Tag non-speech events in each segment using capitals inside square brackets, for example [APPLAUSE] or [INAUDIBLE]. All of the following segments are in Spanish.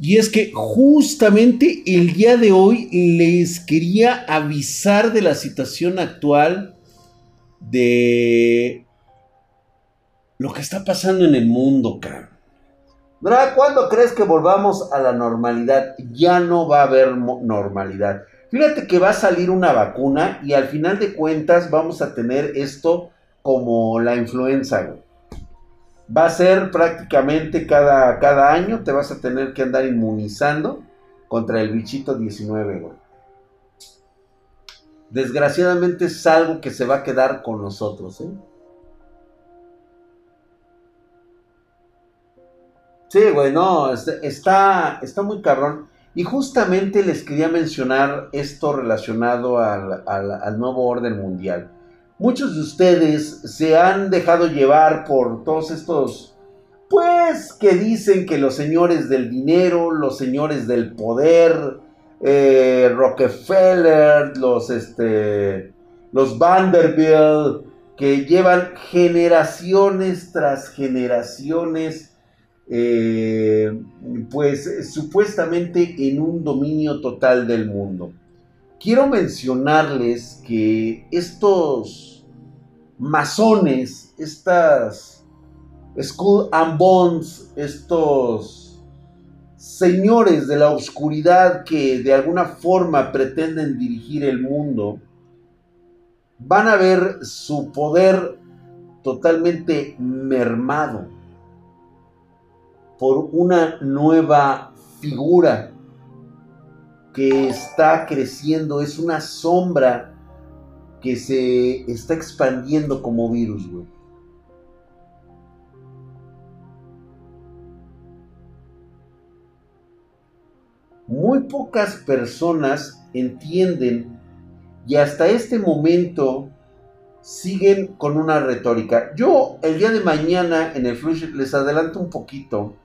Y es que justamente el día de hoy les quería avisar de la situación actual de lo que está pasando en el mundo, cara. ¿cuándo crees que volvamos a la normalidad? Ya no va a haber normalidad. Fíjate que va a salir una vacuna y al final de cuentas vamos a tener esto como la influenza, Va a ser prácticamente cada, cada año, te vas a tener que andar inmunizando contra el bichito 19, Desgraciadamente es algo que se va a quedar con nosotros, ¿eh? Sí, güey, no, está, está muy cabrón. Y justamente les quería mencionar esto relacionado al, al, nuevo orden mundial. Muchos de ustedes se han dejado llevar por todos estos, pues, que dicen que los señores del dinero, los señores del poder, eh, Rockefeller, los, este, los Vanderbilt, que llevan generaciones tras generaciones eh, pues supuestamente en un dominio total del mundo. Quiero mencionarles que estos masones, estas School and Bonds, estos señores de la oscuridad que de alguna forma pretenden dirigir el mundo, van a ver su poder totalmente mermado por una nueva figura que está creciendo, es una sombra que se está expandiendo como virus, Muy pocas personas entienden y hasta este momento siguen con una retórica. Yo el día de mañana en el Flush les adelanto un poquito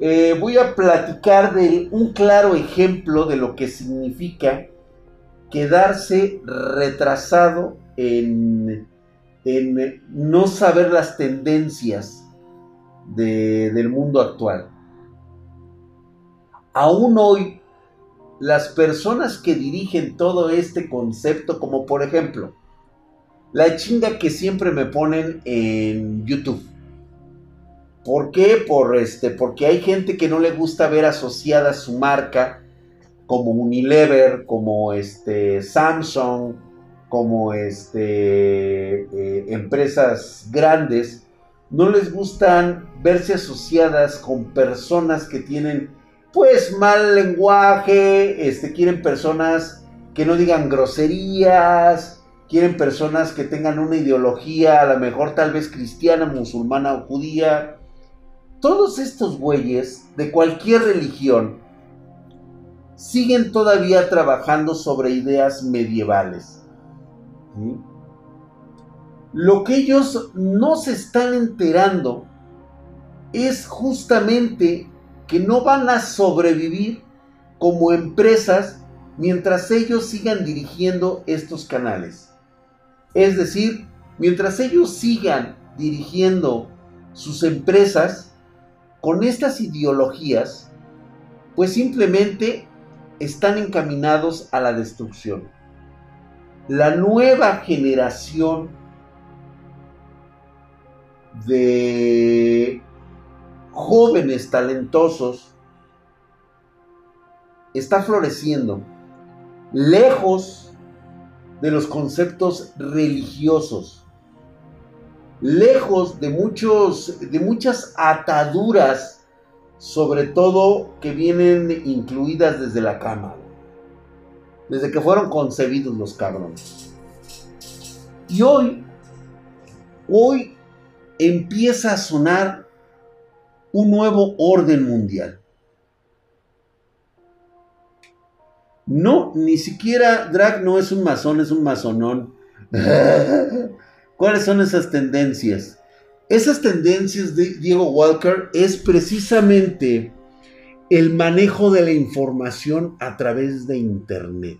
eh, voy a platicar de un claro ejemplo de lo que significa quedarse retrasado en, no saber las tendencias del mundo actual. Aún hoy, las personas que dirigen todo este concepto, como por ejemplo, la chinga que siempre me ponen en YouTube ¿Por qué? Por este, porque hay gente que no le gusta ver asociada su marca como Unilever, como este, Samsung, como este, eh, empresas grandes. No les gustan verse asociadas con personas que tienen pues mal lenguaje, este, quieren personas que no digan groserías, quieren personas que tengan una ideología, a lo mejor tal vez cristiana, musulmana o judía todos estos güeyes de cualquier religión siguen todavía trabajando sobre ideas medievales. Lo que ellos no se están enterando es justamente que no van a sobrevivir como empresas mientras ellos sigan dirigiendo estos canales. Es decir, mientras ellos sigan dirigiendo sus empresas, con estas ideologías, pues simplemente están encaminados a la destrucción. La nueva generación de jóvenes talentosos está floreciendo lejos de los conceptos religiosos lejos de, muchos, de muchas ataduras, sobre todo que vienen incluidas desde la cama, desde que fueron concebidos los cabrones. Y hoy, hoy empieza a sonar un nuevo orden mundial. No, ni siquiera Drag no es un masón, es un masonón. [LAUGHS] ¿Cuáles son esas tendencias? Esas tendencias de Diego Walker es precisamente el manejo de la información a través de Internet.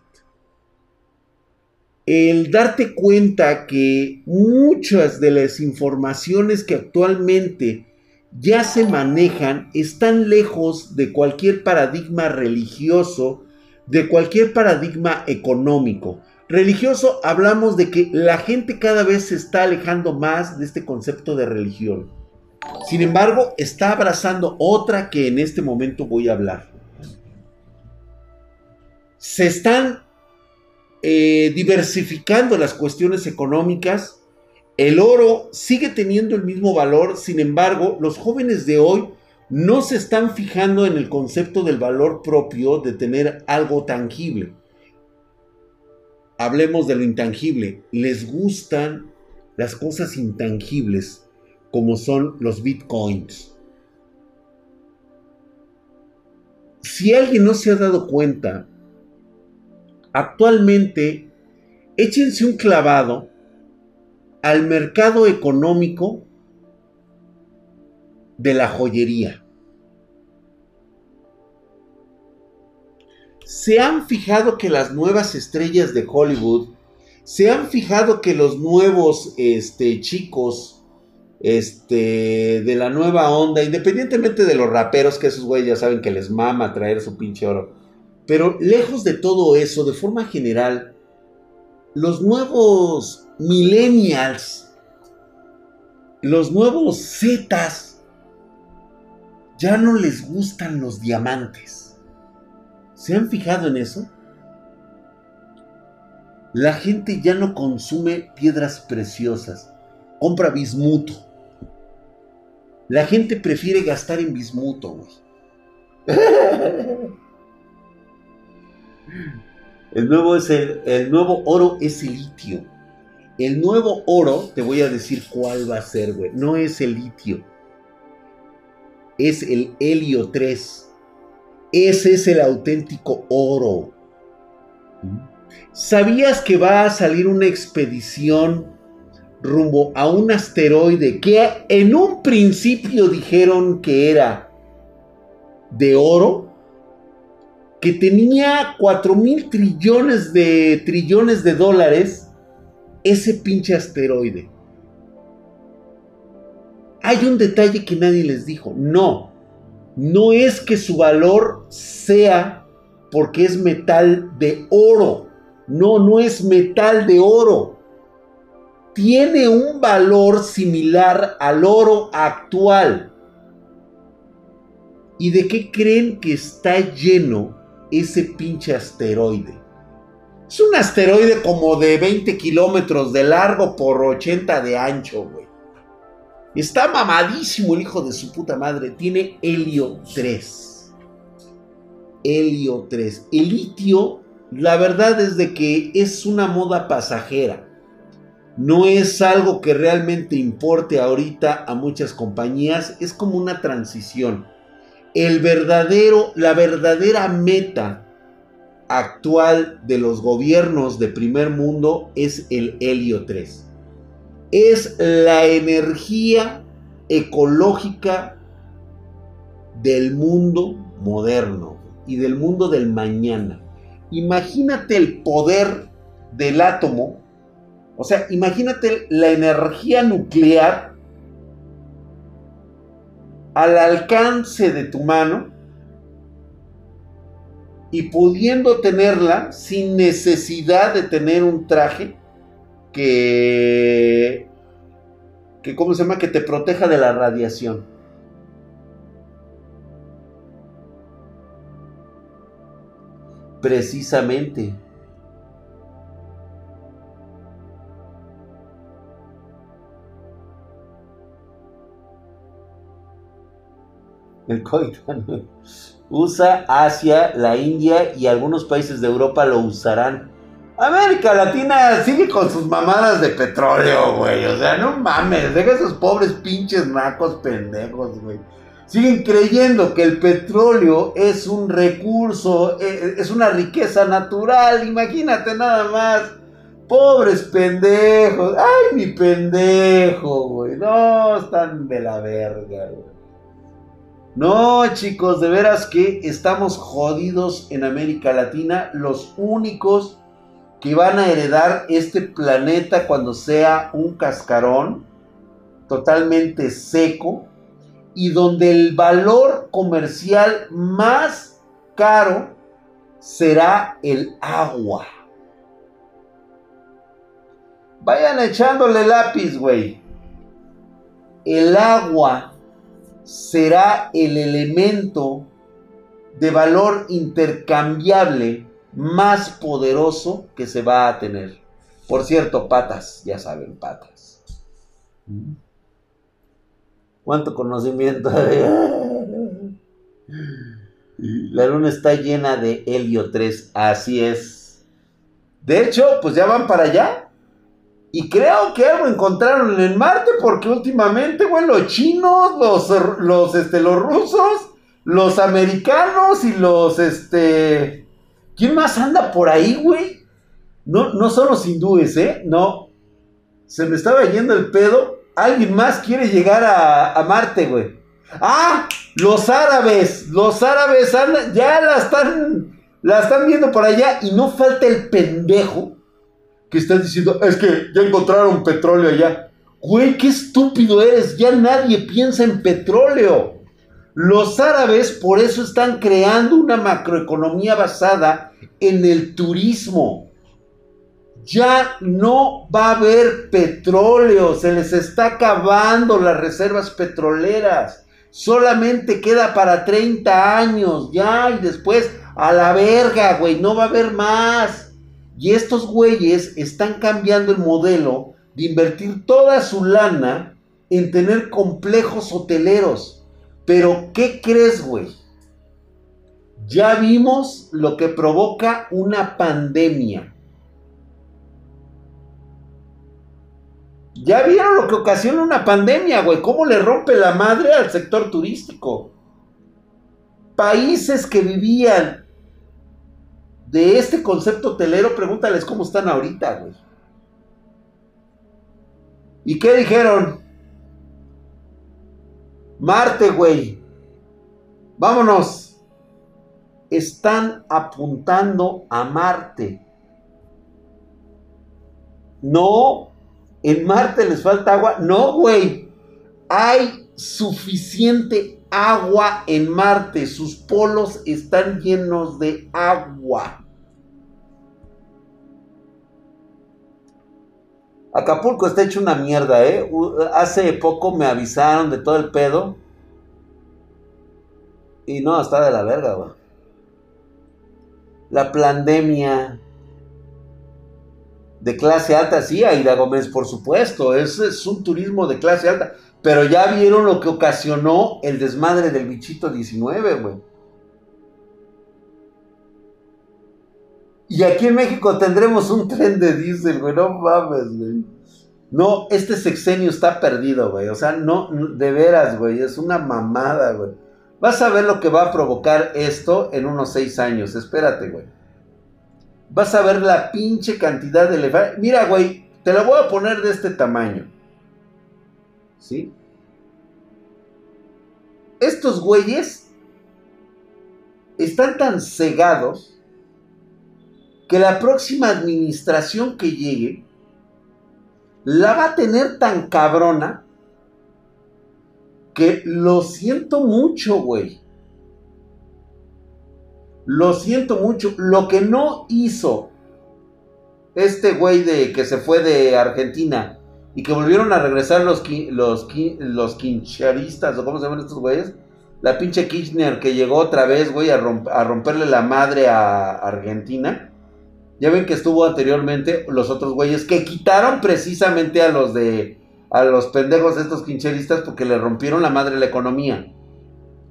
El darte cuenta que muchas de las informaciones que actualmente ya se manejan, están lejos de cualquier paradigma religioso, de cualquier paradigma económico. Religioso hablamos de que la gente cada vez se está alejando más de este concepto de religión. Sin embargo, está abrazando otra que en este momento voy a hablar. Se están eh, diversificando las cuestiones económicas. El oro sigue teniendo el mismo valor, sin embargo, los jóvenes de hoy no se están fijando en el concepto del valor propio de tener algo tangible. Hablemos de lo intangible. Les gustan las cosas intangibles como son los bitcoins. Si alguien no se ha dado cuenta, actualmente échense un clavado al mercado económico de la joyería. ¿Se han fijado que las nuevas estrellas de Hollywood, se han fijado que los nuevos este, chicos este, de la nueva onda, independientemente de los raperos, que esos güeyes ya saben que les mama traer su pinche oro, pero lejos de todo eso, de forma general, los nuevos millennials, los nuevos zetas, ya no les gustan los diamantes. ¿Se han fijado en eso? La gente ya no consume piedras preciosas, compra bismuto. La gente prefiere gastar en bismuto, güey. [LAUGHS] El nuevo, es el, nuevo oro es el litio. El nuevo oro, te voy a decir cuál va a ser, güey. No es el litio. Es el helio 3. Ese es el auténtico oro. ¿Sabías que va a salir una expedición rumbo a un asteroide que en un principio dijeron que era de oro? que tenía 4 mil trillones de trillones de dólares ese pinche asteroide. Hay un detalle que nadie les dijo. No, no es que su valor sea porque es metal de oro. No, no es metal de oro. Tiene un valor similar al oro actual. ¿Y de qué creen que está lleno ese pinche asteroide. Es un asteroide como de 20 kilómetros de largo por 80 de ancho. Está mamadísimo el hijo de su puta madre. Tiene helio 3. Helio 3. El litio, la verdad es de que es una moda pasajera. No es algo que realmente importe ahorita a muchas compañías. Es como una transición el verdadero, la verdadera meta actual de los gobiernos de primer mundo es el helio 3. Es la energía ecológica del mundo moderno y del mundo del mañana. Imagínate el poder del átomo, o sea, imagínate la energía nuclear al alcance de tu mano y pudiendo tenerla sin necesidad de tener un traje que, que ¿cómo se llama? Que te proteja de la radiación. Precisamente. El coito [LAUGHS] usa Asia, la India y algunos países de Europa lo usarán. América Latina sigue con sus mamadas de petróleo, güey. O sea, no mames, deja esos pobres pinches nacos pendejos, güey. Siguen creyendo que el petróleo es un recurso, e, e, es una riqueza natural. Imagínate nada más. Pobres pendejos. Ay, mi pendejo, güey. No, están de la verga, güey. No, chicos, de veras que estamos jodidos en América Latina. Los únicos que van a heredar este planeta cuando sea un cascarón totalmente seco y donde el valor comercial más caro será el agua. Vayan echándole lápiz, güey. El agua será el elemento de valor intercambiable más poderoso que se va a tener. Por cierto, patas, ya saben, patas. ¿Cuánto conocimiento? La luna está llena de helio 3, así es. De hecho, pues ya van para allá. Y creo que algo encontraron en Marte porque últimamente, güey, los chinos, los, los, este, los rusos, los americanos y los, este... ¿Quién más anda por ahí, güey? No, no son los hindúes, ¿eh? No. Se me estaba yendo el pedo. Alguien más quiere llegar a, a Marte, güey. Ah, los árabes. Los árabes ya la están, la están viendo por allá y no falta el pendejo que está diciendo, es que ya encontraron petróleo allá. Güey, qué estúpido eres. Ya nadie piensa en petróleo. Los árabes por eso están creando una macroeconomía basada en el turismo. Ya no va a haber petróleo, se les está acabando las reservas petroleras. Solamente queda para 30 años, ya, y después a la verga, güey, no va a haber más. Y estos güeyes están cambiando el modelo de invertir toda su lana en tener complejos hoteleros. Pero, ¿qué crees, güey? Ya vimos lo que provoca una pandemia. Ya vieron lo que ocasiona una pandemia, güey. ¿Cómo le rompe la madre al sector turístico? Países que vivían de este concepto hotelero, pregúntales cómo están ahorita, güey. ¿Y qué dijeron? Marte, güey. Vámonos. Están apuntando a Marte. No en Marte les falta agua. No, güey. Hay suficiente agua en Marte. Sus polos están llenos de agua. Acapulco está hecho una mierda, ¿eh? Hace poco me avisaron de todo el pedo. Y no, está de la verga, güey. La pandemia, de clase alta, sí, Aida Gómez, por supuesto, es, es un turismo de clase alta, pero ya vieron lo que ocasionó el desmadre del bichito 19, güey. Y aquí en México tendremos un tren de diésel, güey, no mames, güey. No, este sexenio está perdido, güey. O sea, no, de veras, güey, es una mamada, güey. Vas a ver lo que va a provocar esto en unos seis años, espérate, güey vas a ver la pinche cantidad de elefantes. Mira, güey, te la voy a poner de este tamaño. ¿Sí? Estos güeyes están tan cegados que la próxima administración que llegue la va a tener tan cabrona que lo siento mucho, güey. Lo siento mucho. Lo que no hizo este güey de que se fue de Argentina y que volvieron a regresar los, los, los quincharistas o cómo se llaman estos güeyes. La pinche Kirchner que llegó otra vez, güey, a, a romperle la madre a Argentina. Ya ven que estuvo anteriormente los otros güeyes que quitaron precisamente a los de a los pendejos de estos quincheristas porque le rompieron la madre la economía.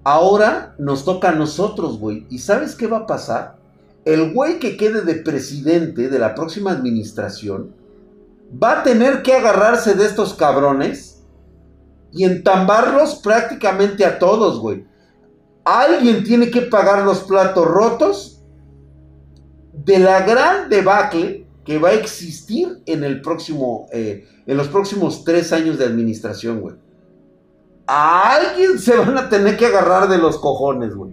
Ahora nos toca a nosotros, güey. ¿Y sabes qué va a pasar? El güey que quede de presidente de la próxima administración va a tener que agarrarse de estos cabrones y entambarlos prácticamente a todos, güey. Alguien tiene que pagar los platos rotos de la gran debacle que va a existir en el próximo, eh, en los próximos tres años de administración, güey a alguien se van a tener que agarrar de los cojones, güey.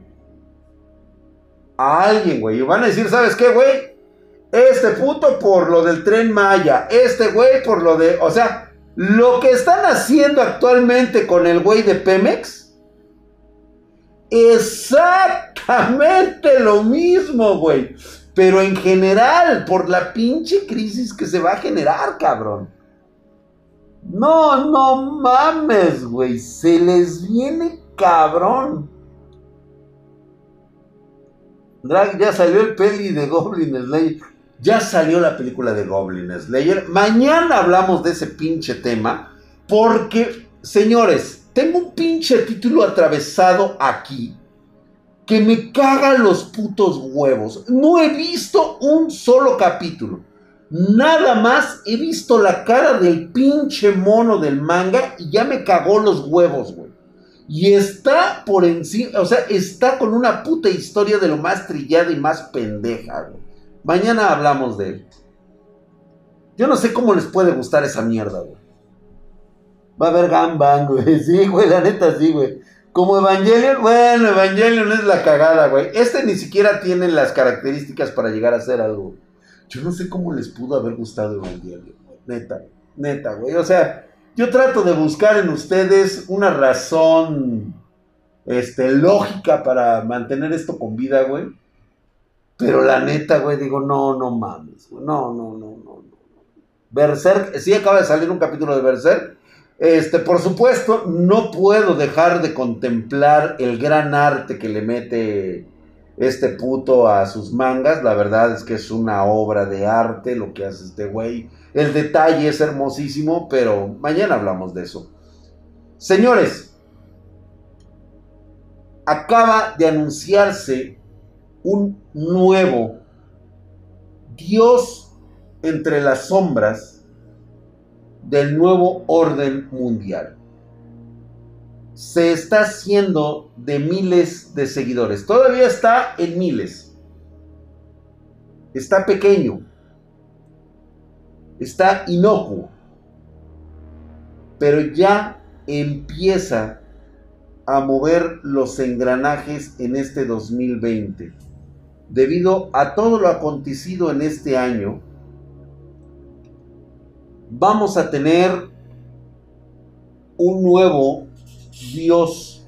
A alguien, güey. Y van a decir, ¿sabes qué, güey? Este puto por lo del tren Maya. Este güey por lo de... O sea, lo que están haciendo actualmente con el güey de Pemex Exactamente lo mismo, güey. Pero en general, por la pinche crisis que se va a generar, cabrón. No, no mames, güey. Se les viene cabrón. Drag, ya salió el peli de Goblin Slayer. Ya salió la película de Goblin Slayer. Mañana hablamos de ese pinche tema. Porque, señores, tengo un pinche título atravesado aquí. Que me caga los putos huevos. No he visto un solo capítulo. Nada más he visto la cara del pinche mono del manga y ya me cagó los huevos, güey. Y está por encima, o sea, está con una puta historia de lo más trillada y más pendeja, güey. Mañana hablamos de él. Yo no sé cómo les puede gustar esa mierda, güey. Va a haber gangbang, güey. [LAUGHS] Sí, güey, la neta sí, güey. Como Evangelion, bueno, Evangelion es la cagada, güey. Este ni siquiera tiene las características para llegar a ser algo. Yo no sé cómo les pudo haber gustado Evangelion, neta, neta, güey. O sea, yo trato de buscar en ustedes una razón este, lógica para mantener esto con vida, güey. Pero la neta, güey, digo, no, no mames, güey. No, no, no, no, no. Berserk, sí acaba de salir un capítulo de Berserk. Este, por supuesto, no puedo dejar de contemplar el gran arte que le mete este puto a sus mangas. La verdad es que es una obra de arte lo que hace este güey. El detalle es hermosísimo, pero mañana hablamos de eso. Señores, acaba de anunciarse un nuevo Dios entre las sombras del nuevo orden mundial se está haciendo de miles de seguidores. Todavía está en miles. Está pequeño. Está inocuo. Pero ya empieza a mover los engranajes en este 2020. Debido a todo lo acontecido en este año, vamos a tener un nuevo Dios.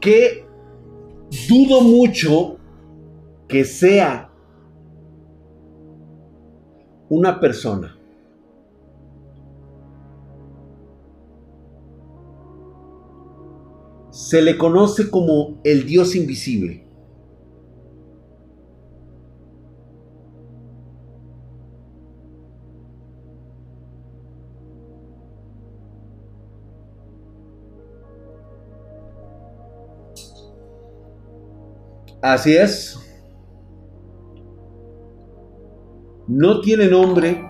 Que dudo mucho que sea una persona. Se le conoce como el Dios invisible. Así es. No tiene nombre.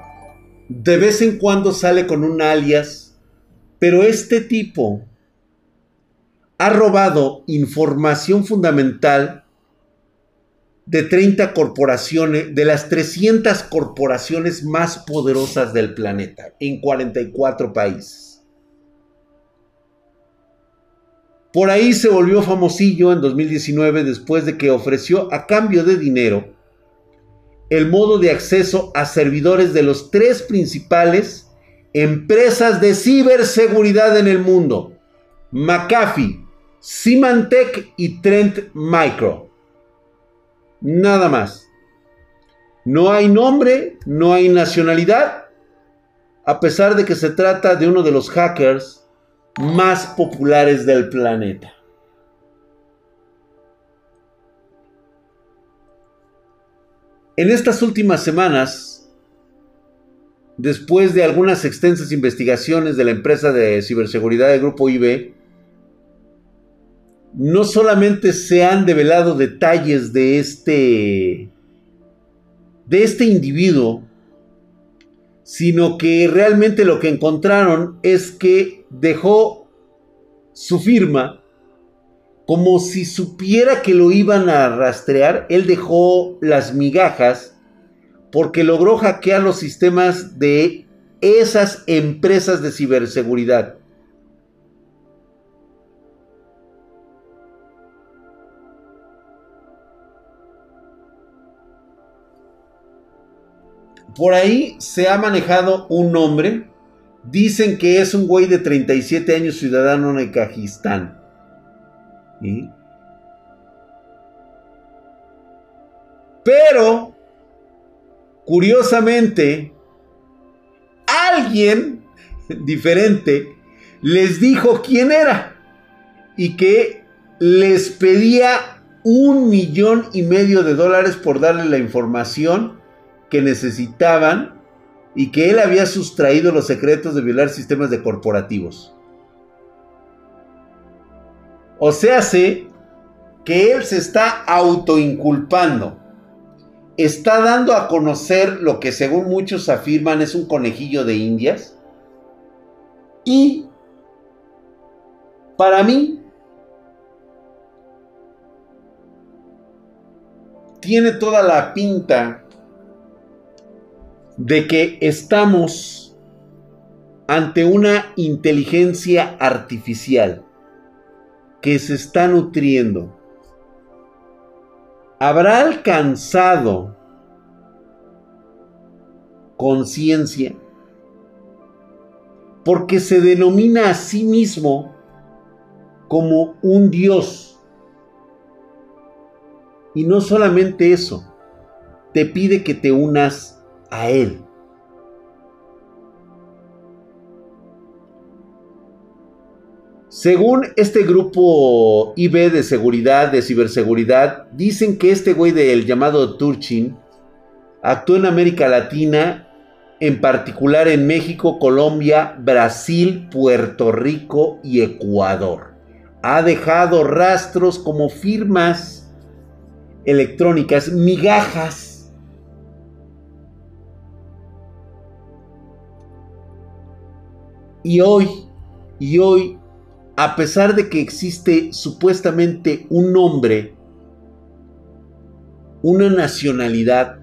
De vez en cuando sale con un alias. Pero este tipo ha robado información fundamental de 30 corporaciones, de las 300 corporaciones más poderosas del planeta, en 44 países. Por ahí se volvió famosillo en 2019 después de que ofreció a cambio de dinero el modo de acceso a servidores de los tres principales empresas de ciberseguridad en el mundo. McAfee, Symantec y Trent Micro. Nada más. No hay nombre, no hay nacionalidad, a pesar de que se trata de uno de los hackers más populares del planeta. En estas últimas semanas, después de algunas extensas investigaciones de la empresa de ciberseguridad del grupo IB, no solamente se han develado detalles de este de este individuo, sino que realmente lo que encontraron es que dejó su firma como si supiera que lo iban a rastrear. Él dejó las migajas porque logró hackear los sistemas de esas empresas de ciberseguridad. Por ahí se ha manejado un nombre Dicen que es un güey de 37 años ciudadano de Kajistán. Pero, curiosamente, alguien diferente les dijo quién era y que les pedía un millón y medio de dólares por darle la información que necesitaban y que él había sustraído los secretos de violar sistemas de corporativos. O sea, sé que él se está autoinculpando. Está dando a conocer lo que según muchos afirman es un conejillo de indias. Y para mí tiene toda la pinta de que estamos ante una inteligencia artificial que se está nutriendo. ¿Habrá alcanzado conciencia? Porque se denomina a sí mismo como un Dios. Y no solamente eso, te pide que te unas a Él. Según este grupo IB de seguridad, de ciberseguridad, dicen que este güey del llamado Turchin actuó en América Latina, en particular en México, Colombia, Brasil, Puerto Rico y Ecuador. Ha dejado rastros como firmas electrónicas, migajas. Y hoy, y hoy a pesar de que existe supuestamente un nombre, una nacionalidad,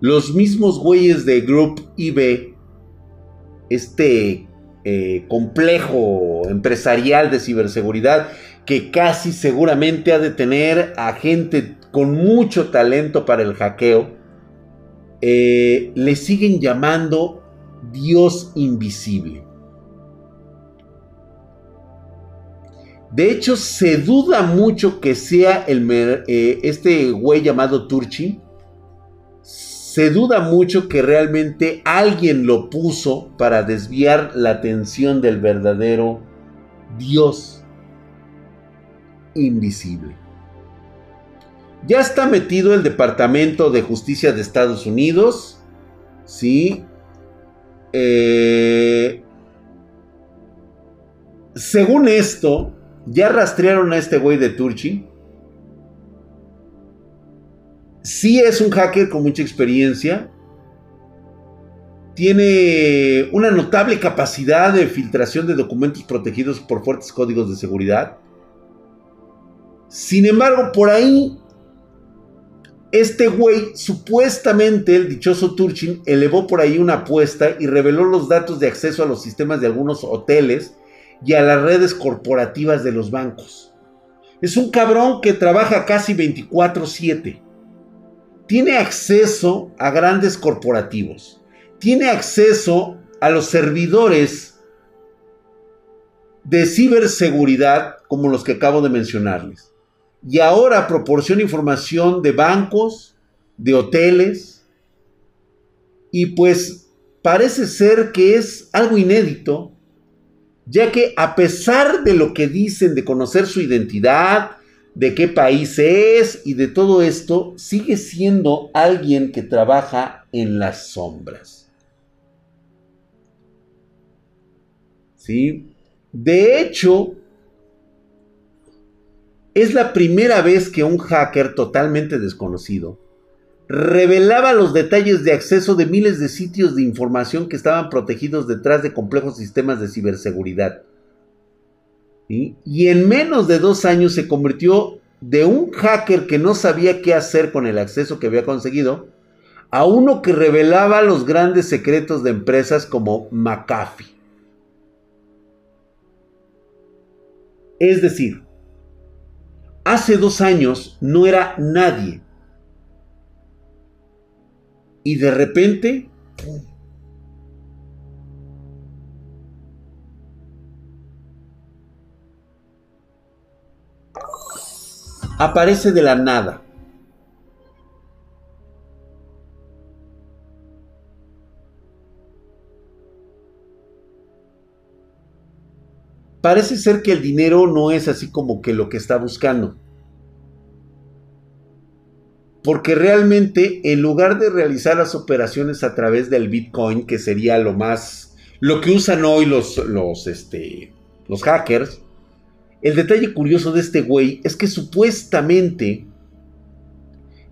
los mismos güeyes de Group IB, este eh, complejo empresarial de ciberseguridad, que casi seguramente ha de tener a gente con mucho talento para el hackeo, eh, le siguen llamando Dios invisible. De hecho, se duda mucho que sea el, eh, este güey llamado Turchi. Se duda mucho que realmente alguien lo puso para desviar la atención del verdadero Dios invisible. Ya está metido el Departamento de Justicia de Estados Unidos. Sí. Eh, según esto, ya rastrearon a este güey de Turchi. Sí es un hacker con mucha experiencia. Tiene una notable capacidad de filtración de documentos protegidos por fuertes códigos de seguridad. Sin embargo, por ahí, este güey, supuestamente el dichoso Turchin, elevó por ahí una apuesta y reveló los datos de acceso a los sistemas de algunos hoteles y a las redes corporativas de los bancos. Es un cabrón que trabaja casi 24/7. Tiene acceso a grandes corporativos. Tiene acceso a los servidores de ciberseguridad como los que acabo de mencionarles. Y ahora proporciona información de bancos, de hoteles. Y pues parece ser que es algo inédito ya que a pesar de lo que dicen de conocer su identidad, de qué país es y de todo esto, sigue siendo alguien que trabaja en las sombras. ¿Sí? De hecho, es la primera vez que un hacker totalmente desconocido revelaba los detalles de acceso de miles de sitios de información que estaban protegidos detrás de complejos sistemas de ciberseguridad. Y en menos de dos años se convirtió de un hacker que no sabía qué hacer con el acceso que había conseguido a uno que revelaba los grandes secretos de empresas como McAfee. Es decir, hace dos años no era nadie. Y de repente... Aparece de la nada. Parece ser que el dinero no es así como que lo que está buscando. Porque realmente en lugar de realizar las operaciones a través del Bitcoin, que sería lo más, lo que usan hoy los, los, este, los hackers, el detalle curioso de este güey es que supuestamente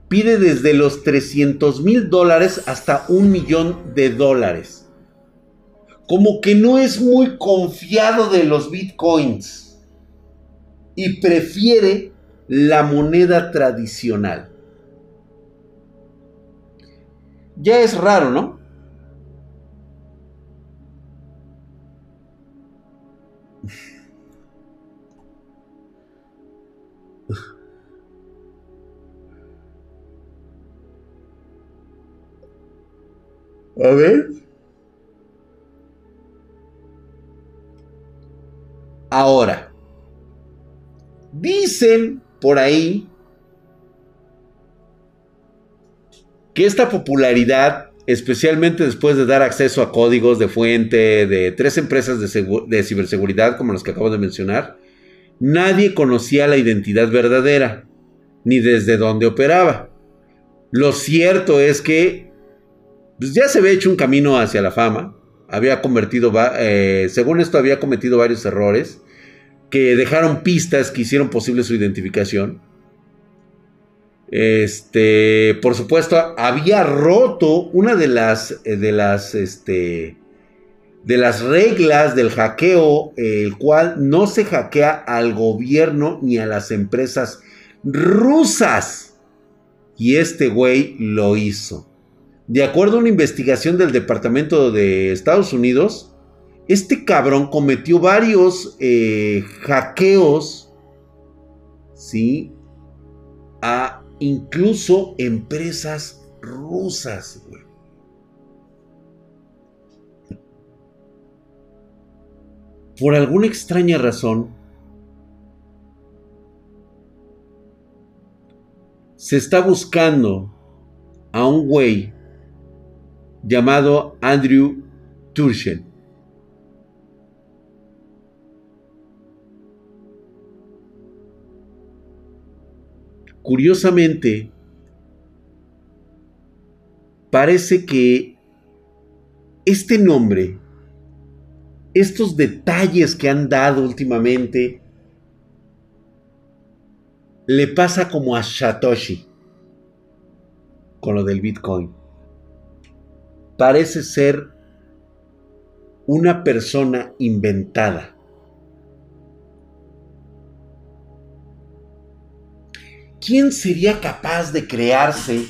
pide desde los 300 mil dólares hasta un millón de dólares. Como que no es muy confiado de los bitcoins y prefiere la moneda tradicional. Ya es raro, ¿no? [LAUGHS] A ver. Ahora, dicen por ahí que esta popularidad, especialmente después de dar acceso a códigos de fuente de tres empresas de, ciberseguridad como las que acabo de mencionar, nadie conocía la identidad verdadera, ni desde dónde operaba. Lo cierto es que pues, ya se había hecho un camino hacia la fama, había convertido, eh, según esto había cometido varios errores que dejaron pistas que hicieron posible su identificación. Este, por supuesto, había roto una de las, eh, de las, este, de las reglas del hackeo, el cual no se hackea al gobierno ni a las empresas rusas. Y este güey lo hizo. De acuerdo a una investigación del Departamento de Estados Unidos, este cabrón cometió varios eh, hackeos, ¿sí? A incluso empresas rusas, Por alguna extraña razón, se está buscando a un güey llamado Andrew Turshen. Curiosamente, parece que este nombre, estos detalles que han dado últimamente, le pasa como a Satoshi con lo del Bitcoin. Parece ser una persona inventada. ¿quién sería capaz de crearse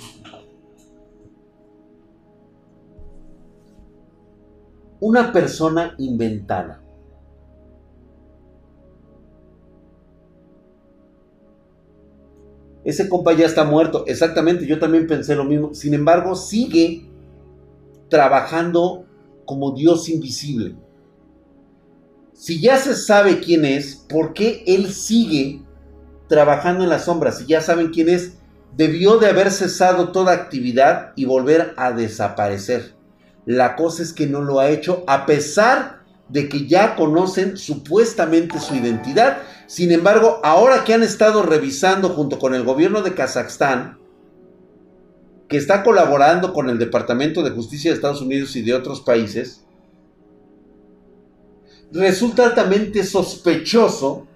una persona inventada? Ese compa ya está muerto. Exactamente, yo también pensé lo mismo. Sin embargo, sigue trabajando como Dios invisible. Si ya se sabe quién es, ¿por qué él sigue trabajando en las sombras, y ya saben quién es, debió de haber cesado toda actividad y volver a desaparecer. La cosa es que no lo ha hecho a pesar de que ya conocen supuestamente su identidad. Sin embargo, ahora que han estado revisando junto con el gobierno de Kazajstán, que está colaborando con el Departamento de Justicia de Estados Unidos y de otros países, resulta altamente sospechoso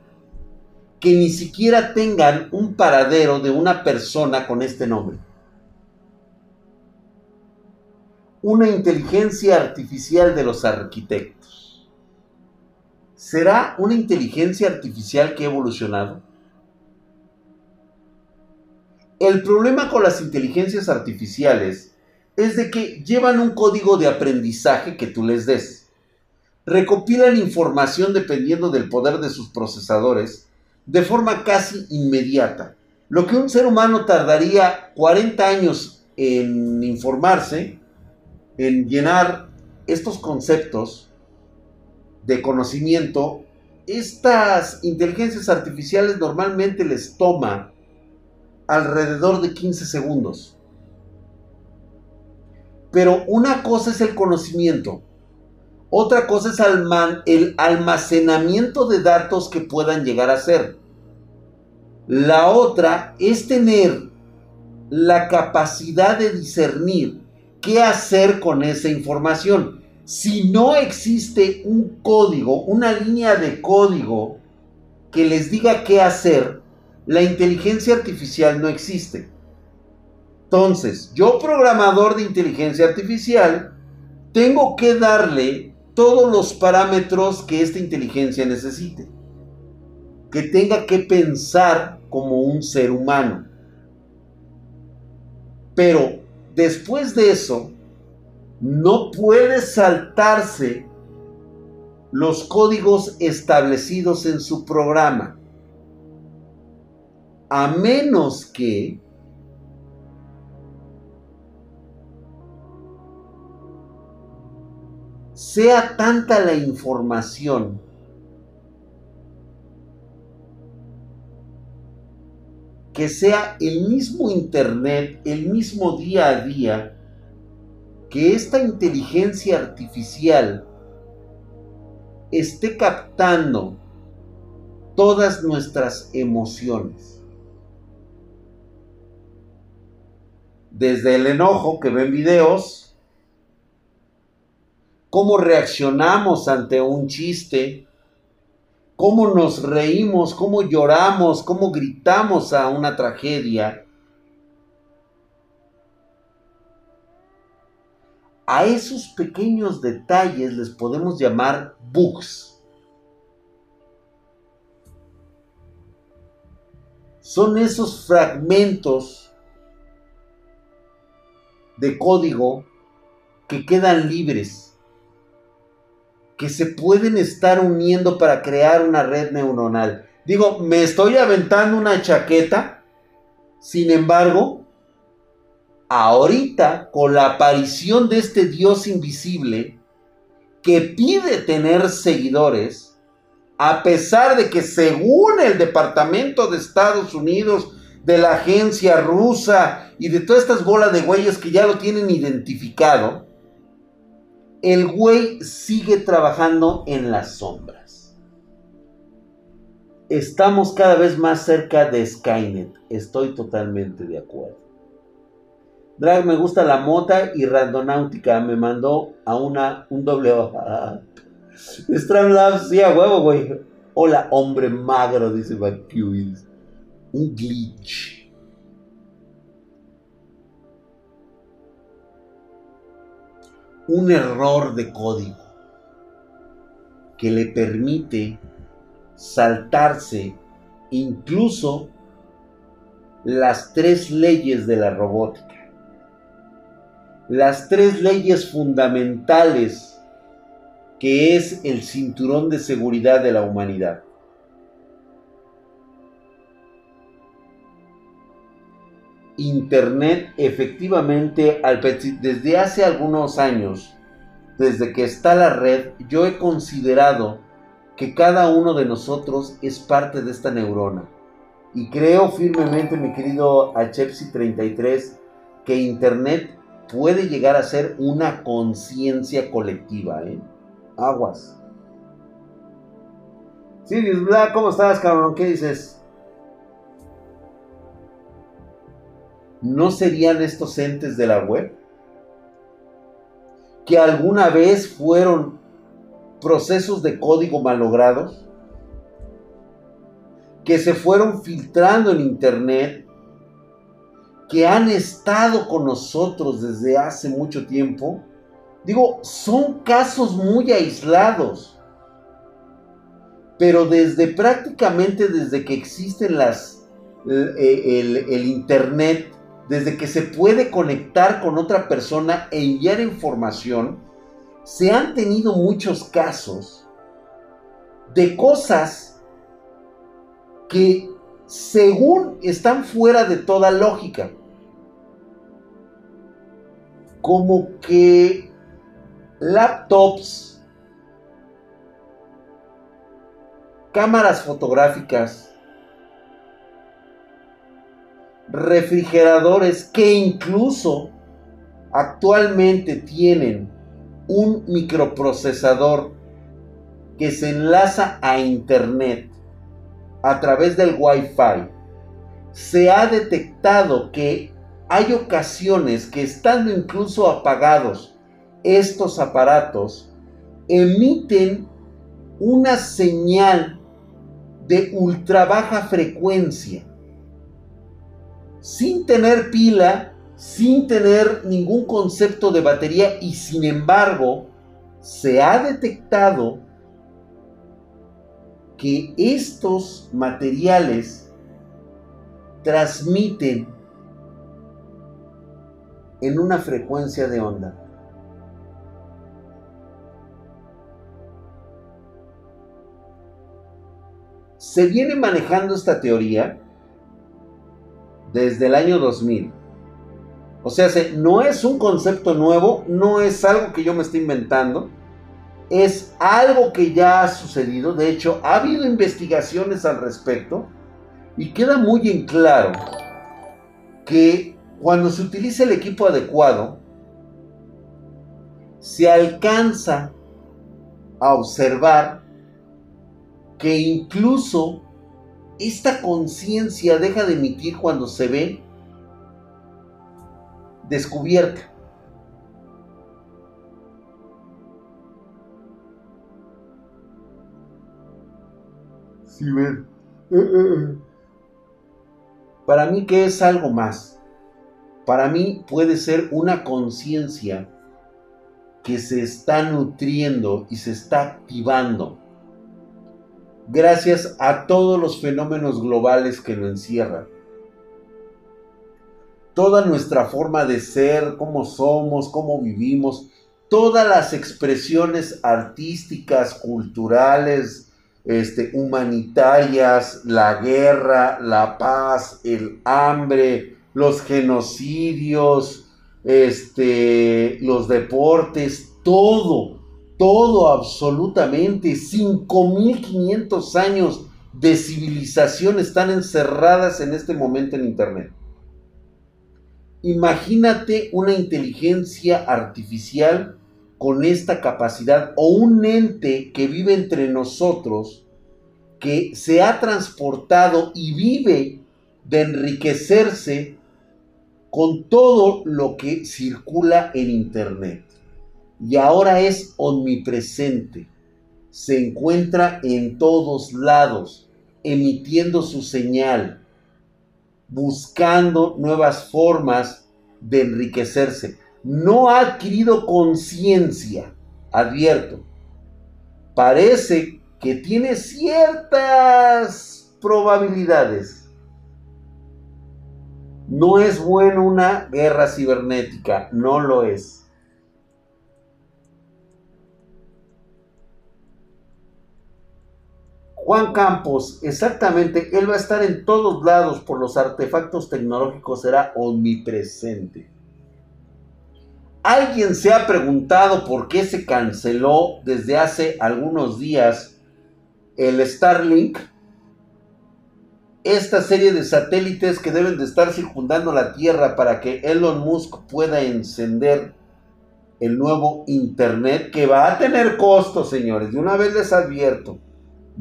que ni siquiera tengan un paradero de una persona con este nombre. Una inteligencia artificial de los arquitectos. ¿Será una inteligencia artificial que ha evolucionado? El problema con las inteligencias artificiales es de que llevan un código de aprendizaje que tú les des. Recopilan información dependiendo del poder de sus procesadores de forma casi inmediata. Lo que un ser humano tardaría 40 años en informarse, en llenar estos conceptos de conocimiento, estas inteligencias artificiales normalmente les toma alrededor de 15 segundos. Pero una cosa es el conocimiento, otra cosa es el almacenamiento de datos que puedan llegar a ser. La otra es tener la capacidad de discernir qué hacer con esa información. Si no existe un código, una línea de código que les diga qué hacer, la inteligencia artificial no existe. Entonces, yo programador de inteligencia artificial, tengo que darle todos los parámetros que esta inteligencia necesite. Que tenga que pensar como un ser humano. Pero después de eso, no puede saltarse los códigos establecidos en su programa. A menos que sea tanta la información que sea el mismo Internet, el mismo día a día, que esta inteligencia artificial esté captando todas nuestras emociones. Desde el enojo que ven videos, cómo reaccionamos ante un chiste, cómo nos reímos, cómo lloramos, cómo gritamos a una tragedia. A esos pequeños detalles les podemos llamar bugs. Son esos fragmentos de código que quedan libres que se pueden estar uniendo para crear una red neuronal. Digo, me estoy aventando una chaqueta, sin embargo, ahorita con la aparición de este Dios invisible que pide tener seguidores, a pesar de que según el Departamento de Estados Unidos, de la agencia rusa y de todas estas bolas de güeyes que ya lo tienen identificado, el güey sigue trabajando en las sombras. Estamos cada vez más cerca de Skynet. Estoy totalmente de acuerdo. Drag me gusta la mota y Randonáutica me mandó a una un doble hoja. [LAUGHS] Stranglabs, sí, a huevo, güey. Hola, hombre magro, dice McCuis. Un glitch. un error de código que le permite saltarse incluso las tres leyes de la robótica. Las tres leyes fundamentales que es el cinturón de seguridad de la humanidad. Internet efectivamente desde hace algunos años, desde que está la red, yo he considerado que cada uno de nosotros es parte de esta neurona. Y creo firmemente, mi querido Achepsi33, que Internet puede llegar a ser una conciencia colectiva. ¿eh? Aguas. Sirius Black, ¿cómo estás, cabrón? ¿Qué dices? ¿No serían estos entes de la web? Que alguna vez fueron procesos de código malogrados, que se fueron filtrando en Internet, que han estado con nosotros desde hace mucho tiempo. Digo, son casos muy aislados. Pero desde prácticamente desde que existen las, el, el Internet, desde que se puede conectar con otra persona e enviar información, se han tenido muchos casos de cosas que según están fuera de toda lógica. Como que laptops, cámaras fotográficas, refrigeradores que incluso actualmente tienen un microprocesador que se enlaza a internet a través del Wi-Fi, se ha detectado que hay ocasiones que estando incluso apagados estos aparatos, emiten una señal de ultra baja frecuencia, sin tener pila, sin tener ningún concepto de batería y sin embargo se ha detectado que estos materiales transmiten en una frecuencia de onda. Se viene manejando esta teoría desde el año 2000. O sea, no es un concepto nuevo, no es algo que yo me esté inventando es algo que ya ha sucedido. De hecho, ha habido investigaciones al respecto y queda muy en claro que cuando se utiliza el equipo adecuado, se alcanza a observar que incluso esta conciencia deja de emitir cuando se ve descubierta. Eh, eh, eh. Para mí, ¿qué es algo más? Para mí puede ser una conciencia que se está nutriendo y se está activando gracias a todos los fenómenos globales que lo encierran. Toda nuestra forma de ser, cómo somos, cómo vivimos, todas las expresiones artísticas, culturales, este, humanitarias, la guerra, la paz, el hambre, los genocidios, este, los deportes, todo, todo absolutamente, 5500 años de civilización están encerradas en este momento en Internet. Imagínate una inteligencia artificial con esta capacidad o un ente que vive entre nosotros, que se ha transportado y vive de enriquecerse con todo lo que circula en Internet. Y ahora es omnipresente. Se encuentra en todos lados, emitiendo su señal, buscando nuevas formas de enriquecerse no ha adquirido conciencia, advierto. Parece que tiene ciertas probabilidades. No es bueno una guerra cibernética, no lo es. Juan Campos, exactamente, él va a estar en todos lados por los artefactos tecnológicos, será omnipresente. ¿Alguien se ha preguntado por qué se canceló desde hace algunos días el Starlink? Esta serie de satélites que deben de estar circundando la Tierra para que Elon Musk pueda encender el nuevo Internet que va a tener costo, señores. De una vez les advierto,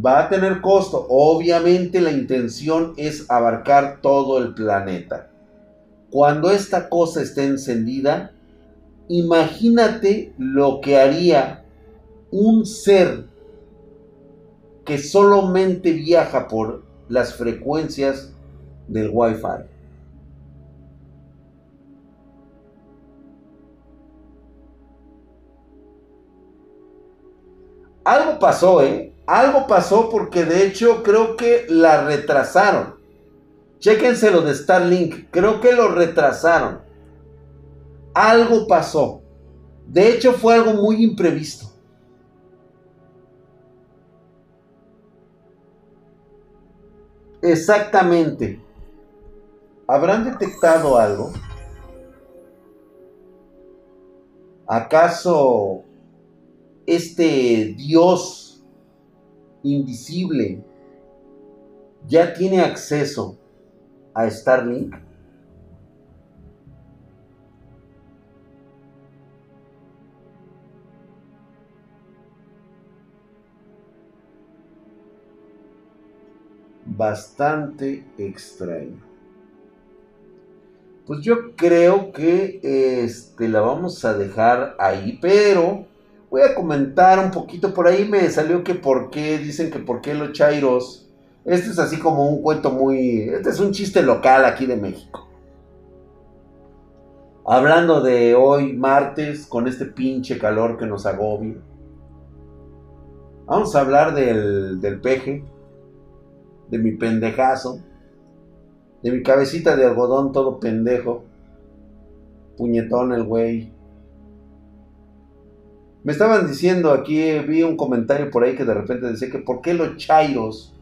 va a tener costo. Obviamente la intención es abarcar todo el planeta. Cuando esta cosa esté encendida, Imagínate lo que haría un ser que solamente viaja por las frecuencias del Wi-Fi. Algo pasó, ¿eh? Algo pasó porque de hecho creo que la retrasaron. Chéquense lo de Starlink. Creo que lo retrasaron algo pasó. De hecho, fue algo muy imprevisto. Exactamente. ¿Habrán detectado algo? ¿Acaso este Dios invisible ya tiene acceso a Starlink? Bastante extraño. Pues yo creo que este, la vamos a dejar ahí, pero voy a comentar un poquito. Por ahí me salió que por qué, dicen que por qué los Chairos. Este es así como un cuento muy. Este es un chiste local aquí de México. Hablando de hoy, martes, con este pinche calor que nos agobia. Vamos a hablar del, del peje, de mi pendejazo, de mi cabecita de algodón todo pendejo, puñetón el güey. Me estaban diciendo aquí, vi un comentario por ahí que de repente decía que por qué los chairos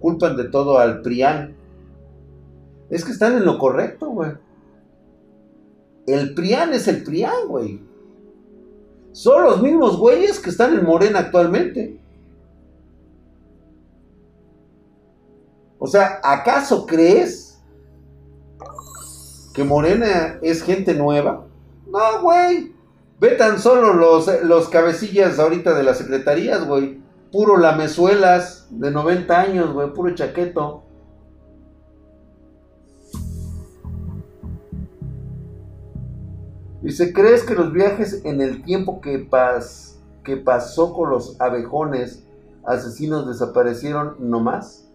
culpan de todo al Prián. Es que están en lo correcto, güey. El Prián es el Prián, güey. Son los mismos güeyes que están en Morena actualmente. O sea, ¿acaso crees que Morena es gente nueva? No, güey. Ve tan solo los, los cabecillas ahorita de las secretarías, güey. Puro lamezuelas de 90 años, güey. Puro chaqueto. Dice, ¿crees que los viajes en el tiempo que, pas, que pasó con los abejones asesinos desaparecieron nomás?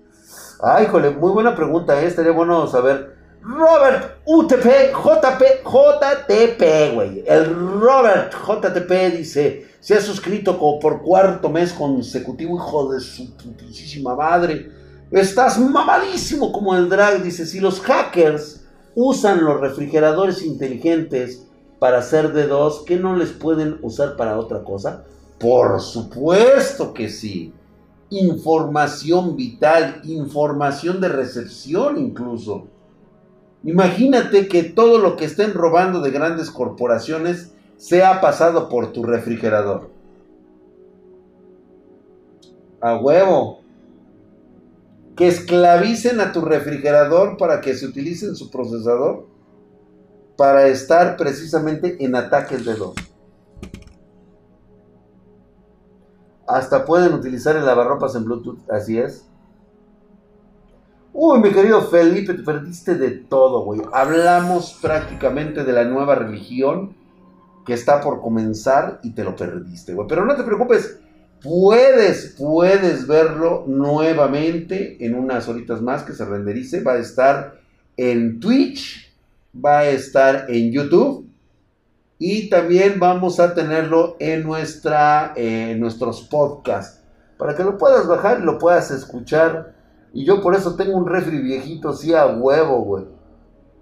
Ay, híjole, muy buena pregunta, ¿eh? estaría bueno saber. Robert UTP, JP, JTP, güey. El Robert JTP dice, se ha suscrito por cuarto mes consecutivo, hijo de su putísima madre. Estás mamadísimo como el drag, dice, si los hackers usan los refrigeradores inteligentes para hacer de dos, ¿qué no les pueden usar para otra cosa? Por supuesto que sí. Información vital, información de recepción incluso. Imagínate que todo lo que estén robando de grandes corporaciones sea pasado por tu refrigerador. A huevo. Que esclavicen a tu refrigerador para que se utilice en su procesador para estar precisamente en ataques de dos. Hasta pueden utilizar el lavarropas en Bluetooth, así es. Uy, mi querido Felipe, te perdiste de todo, güey. Hablamos prácticamente de la nueva religión que está por comenzar y te lo perdiste, güey. Pero no te preocupes, puedes, puedes verlo nuevamente en unas horitas más que se renderice. Va a estar en Twitch va a estar en YouTube y también vamos a tenerlo en, nuestra, nuestros podcasts para que lo puedas bajar y lo puedas escuchar. Y yo por eso tengo un refri viejito, sí, a huevo, güey.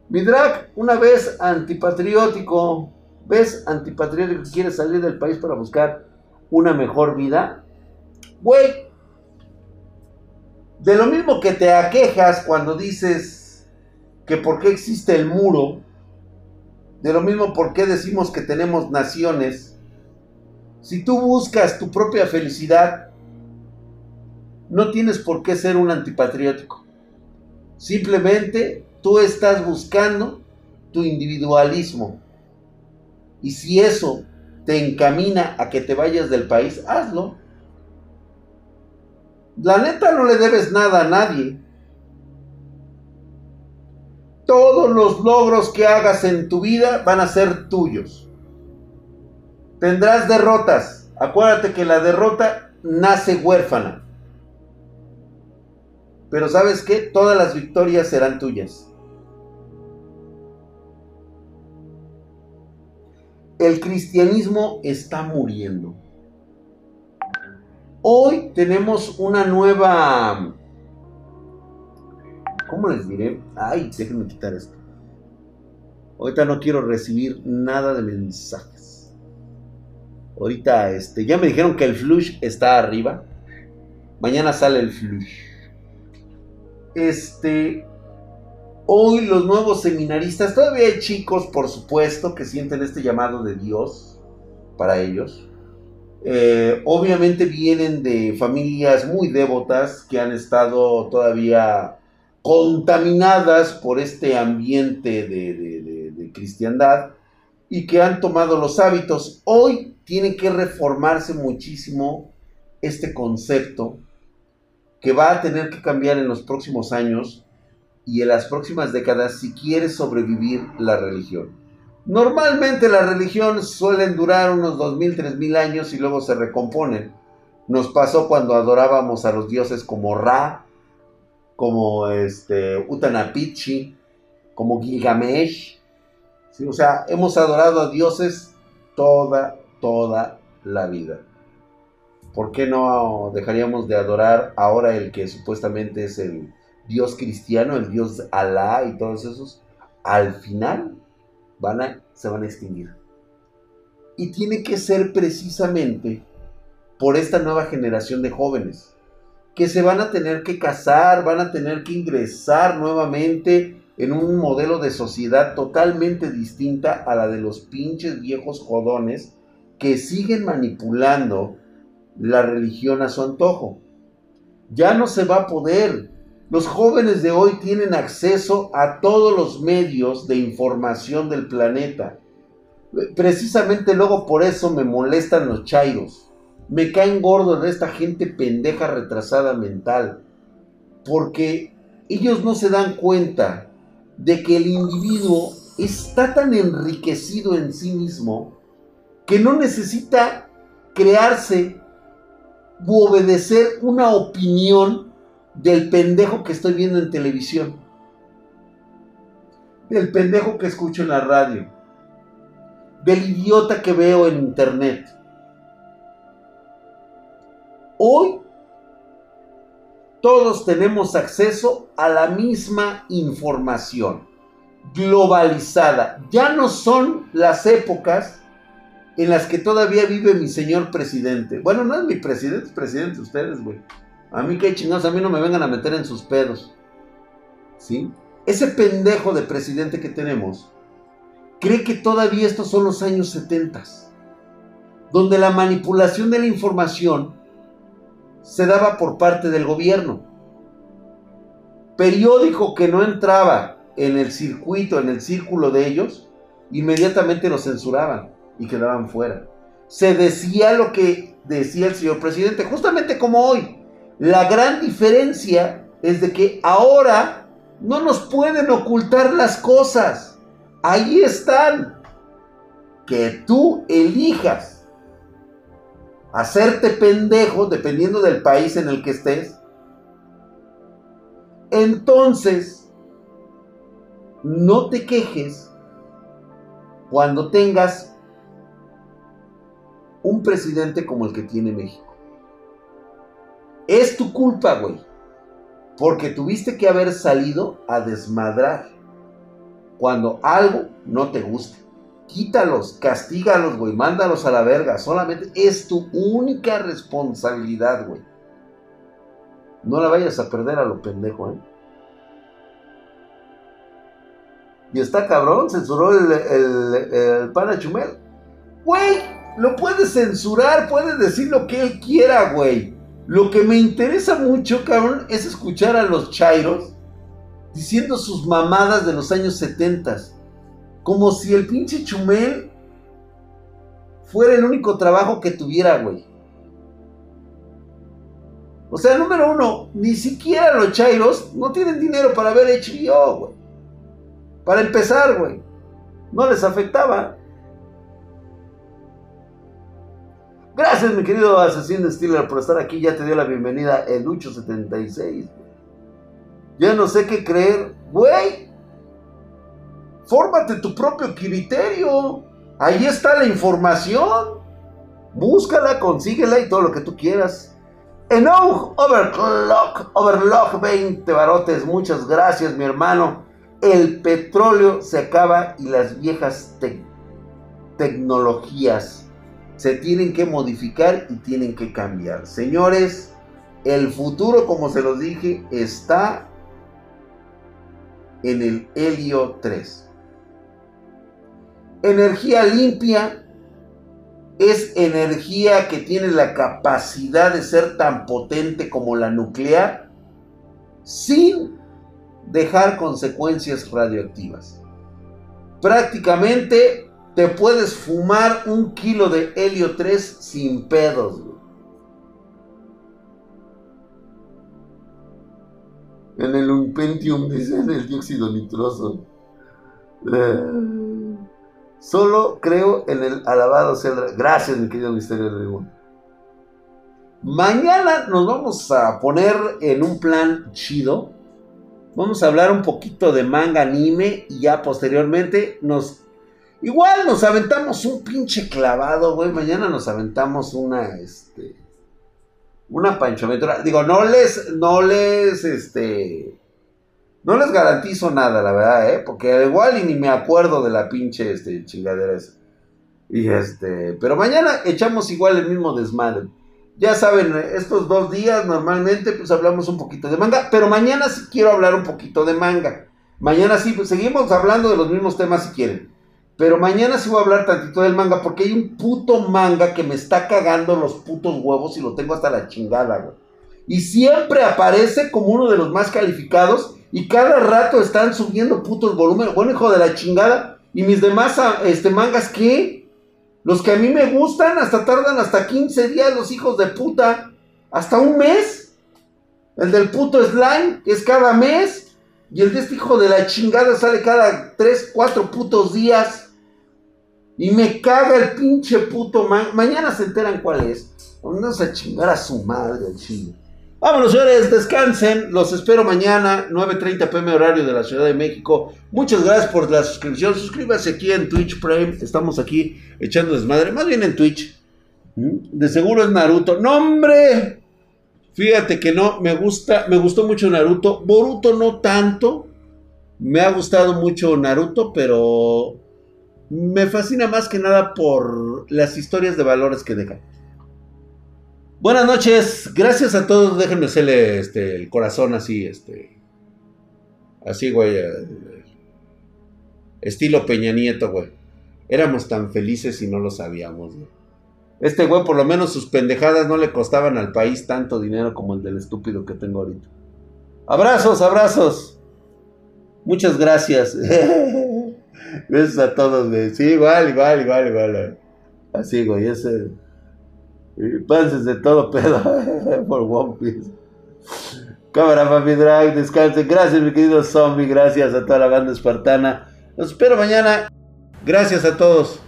Mi drag, una vez antipatriótico, ¿ves? Antipatriótico que quiere salir del país para buscar una mejor vida. Güey, de lo mismo que te aquejas cuando dices que por qué existe el muro, de lo mismo por qué decimos que tenemos naciones, si tú buscas tu propia felicidad, no tienes por qué ser un antipatriótico. Simplemente tú estás buscando tu individualismo. Y si eso te encamina a que te vayas del país, hazlo. La neta no le debes nada a nadie todos los logros que hagas en tu vida van a ser tuyos. Tendrás derrotas. Acuérdate que la derrota nace huérfana. Pero sabes qué? Todas las victorias serán tuyas. El cristianismo está muriendo. Hoy tenemos una nueva ¿Cómo les diré? Ay, déjenme quitar esto. Ahorita no quiero recibir nada de mensajes. Ahorita, este, ya me dijeron que el flush está arriba. Mañana sale el flush. Este, hoy los nuevos seminaristas, todavía hay chicos, por supuesto, que sienten este llamado de Dios para ellos. Eh, obviamente vienen de familias muy devotas que han estado todavía contaminadas por este ambiente de, cristiandad y que han tomado los hábitos. Hoy tiene que reformarse muchísimo este concepto que va a tener que cambiar en los próximos años y en las próximas décadas si quiere sobrevivir la religión. Normalmente las religiones suelen durar unos 2.000, 3.000 años y luego se recomponen. Nos pasó cuando adorábamos a los dioses como Ra, como este, Utanapichi, como Gilgamesh. O sea, hemos adorado a dioses toda, toda la vida. ¿Por qué no dejaríamos de adorar ahora el que supuestamente es el Dios cristiano, el Dios Alá y todos esos? Al final van a, se van a extinguir. Y tiene que ser precisamente por esta nueva generación de jóvenes que se van a tener que casar, van a tener que ingresar nuevamente en un modelo de sociedad totalmente distinta a la de los pinches viejos jodones que siguen manipulando la religión a su antojo. Ya no se va a poder. Los jóvenes de hoy tienen acceso a todos los medios de información del planeta. Precisamente luego por eso me molestan los chairos me caen gordos de esta gente pendeja retrasada mental. Porque ellos no se dan cuenta de que el individuo está tan enriquecido en sí mismo que no necesita crearse u obedecer una opinión del pendejo que estoy viendo en televisión, del pendejo que escucho en la radio, del idiota que veo en internet. Hoy todos tenemos acceso a la misma información globalizada. Ya no son las épocas en las que todavía vive mi señor presidente. Bueno, no es mi presidente, es presidente de ustedes, güey. A mí qué chingados, a mí no me vengan a meter en sus pedos. ¿Sí? Ese pendejo de presidente que tenemos cree que todavía estos son los años 70, donde la manipulación de la información se daba por parte del gobierno. Periódico que no entraba en el circuito, en el círculo de ellos, inmediatamente lo censuraban y quedaban fuera. Se decía lo que decía el señor presidente, justamente como hoy. La gran diferencia es de que ahora no nos pueden ocultar las cosas. Ahí están. Que tú elijas hacerte pendejo dependiendo del país en el que estés, entonces no te quejes cuando tengas un presidente como el que tiene México. Es tu culpa, güey. Porque tuviste que haber salido a desmadrar cuando algo no te gusta quítalos, castígalos, güey, mándalos a la verga. Solamente es tu única responsabilidad, güey. No la vayas a perder a lo pendejo, ¿eh? Y está cabrón, censuró el, el, el Chumel. Güey, lo puede censurar, puede decir lo que él quiera, güey. Lo que me interesa mucho, cabrón, es escuchar a los chairos diciendo sus mamadas de los años 70 como si el pinche Chumel fuera el único trabajo que tuviera, güey. O sea, número uno, ni siquiera los Chairos no tienen dinero para ver HBO, güey. Para empezar, güey. No les afectaba. Gracias, mi querido asesino Stiller, por estar aquí. Ya te dio la bienvenida el Lucho 76. Ya no sé qué creer. Güey, Fórmate tu propio criterio. Ahí está la información. Búscala, consíguela y todo lo que tú quieras. Enough Overclock, Overlock 20 barotes. Muchas gracias, mi hermano. El petróleo se acaba y las viejas tecnologías se tienen que modificar y tienen que cambiar. Señores, el futuro, como se los dije, está en el helio 3. Energía limpia es energía que tiene la capacidad de ser tan potente como la nuclear sin dejar consecuencias radioactivas. Prácticamente te puedes fumar un kilo de helio 3 sin pedos. En el Unpentium, dice, en el dióxido nitroso. Eh, solo creo en el alabado Celdra. Gracias, mi querido Misterio de Mañana nos vamos a poner en un plan chido. Vamos a hablar un poquito de manga anime y ya posteriormente nos... Igual nos aventamos un pinche clavado, güey. Mañana nos aventamos una, este... Una panchometra. Digo, no les, no les, este... No les garantizo nada, la verdad, ¿eh? Porque igual y ni me acuerdo de la pinche, este, chingadera esa. Y este... Pero mañana echamos igual el mismo desmadre. Ya saben, estos dos días normalmente pues hablamos un poquito de manga, pero mañana sí quiero hablar un poquito de manga. Mañana sí, pues seguimos hablando de los mismos temas si quieren. Pero mañana sí voy a hablar tantito del manga porque hay un puto manga que me está cagando los putos huevos y lo tengo hasta la chingada, güey. Y siempre aparece como uno de los más calificados y cada rato están subiendo putos volúmenes. Bueno, hijo de la chingada. ¿Y mis demás este, mangas qué? Los que a mí me gustan hasta tardan hasta 15 días los hijos de puta. Hasta un mes. El del puto slime, es cada mes. Y el de este hijo de la chingada sale cada 3, 4 putos días. Y me caga el pinche puto Mañana se enteran cuál es. Vamos a chingar a su madre el chile. Vámonos, señores, descansen. Los espero mañana, 9.30 pm horario de la Ciudad de México. Muchas gracias por la suscripción. Suscríbase aquí en Twitch Prime. Estamos aquí echando desmadre, más bien en Twitch. ¿Mm? De seguro es Naruto. ¡No, hombre! Fíjate que no, me gusta, me gustó mucho Naruto. Boruto no tanto. Me ha gustado mucho Naruto, pero me fascina más que nada por las historias de valores que deja. Buenas noches, gracias a todos. Déjenme hacerle este, el corazón así, este. Así, güey. Eh, estilo Peña Nieto, güey. Éramos tan felices y no lo sabíamos, güey. Este güey, por lo menos sus pendejadas no le costaban al país tanto dinero como el del estúpido que tengo ahorita. Abrazos, abrazos. Muchas gracias. [LAUGHS] Gracias a todos, güey. Sí, igual, igual, igual, igual. Así, güey, ese. Panses de todo pedo [LAUGHS] por One Piece. Cámara, Papi Drag, descansen. Gracias, mi querido zombie. Gracias a toda la banda espartana. Los espero mañana. Gracias a todos.